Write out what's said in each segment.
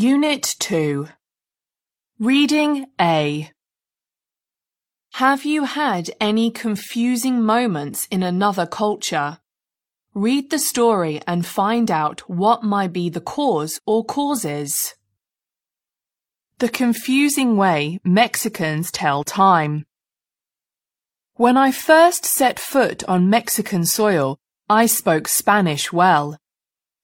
Unit 2 Reading A Have you had any confusing moments in another culture? Read the story and find out what might be the cause or causes. The confusing way Mexicans tell time. When I first set foot on Mexican soil, I spoke Spanish well.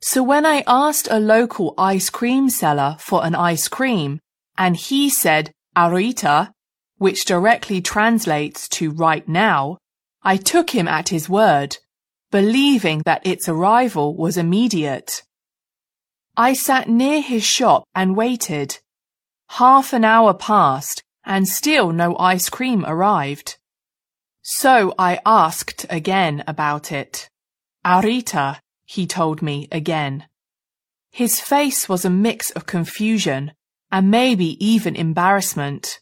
So when I asked a local ice cream seller for an ice cream, and he said ahorita, which directly translates to right now, I took him at his word, believing that its arrival was immediate. I sat near his shop and waited. Half an hour passed and still no ice cream arrived. So I asked again about it. Ahorita, he told me again. His face was a mix of confusion and maybe even embarrassment.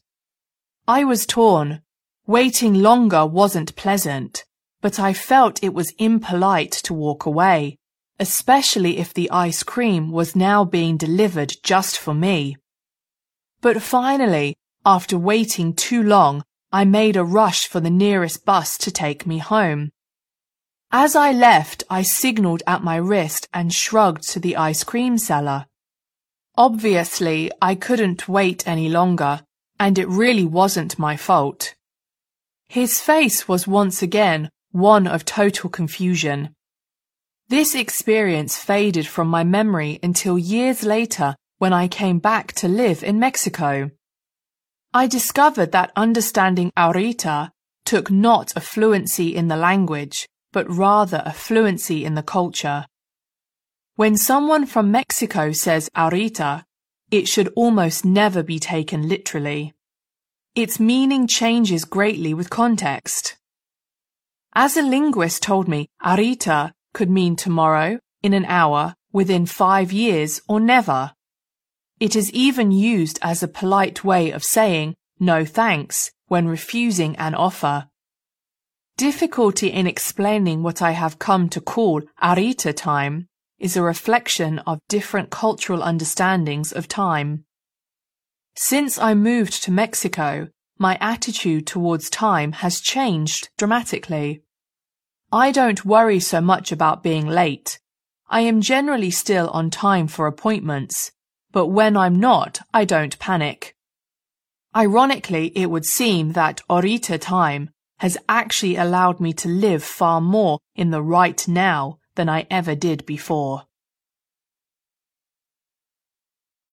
I was torn. Waiting longer wasn't pleasant, but I felt it was impolite to walk away, especially if the ice cream was now being delivered just for me. But finally, after waiting too long, I made a rush for the nearest bus to take me home. As I left, I signaled at my wrist and shrugged to the ice cream seller. Obviously, I couldn't wait any longer, and it really wasn't my fault. His face was once again one of total confusion. This experience faded from my memory until years later when I came back to live in Mexico. I discovered that understanding ahorita took not a fluency in the language, but rather a fluency in the culture. When someone from Mexico says ahorita, it should almost never be taken literally. Its meaning changes greatly with context. As a linguist told me, ahorita could mean tomorrow, in an hour, within five years, or never. It is even used as a polite way of saying no thanks when refusing an offer. Difficulty in explaining what I have come to call Ahorita time is a reflection of different cultural understandings of time. Since I moved to Mexico, my attitude towards time has changed dramatically. I don't worry so much about being late. I am generally still on time for appointments, but when I'm not, I don't panic. Ironically, it would seem that ahorita time has actually allowed me to live far more in the right now than I ever did before.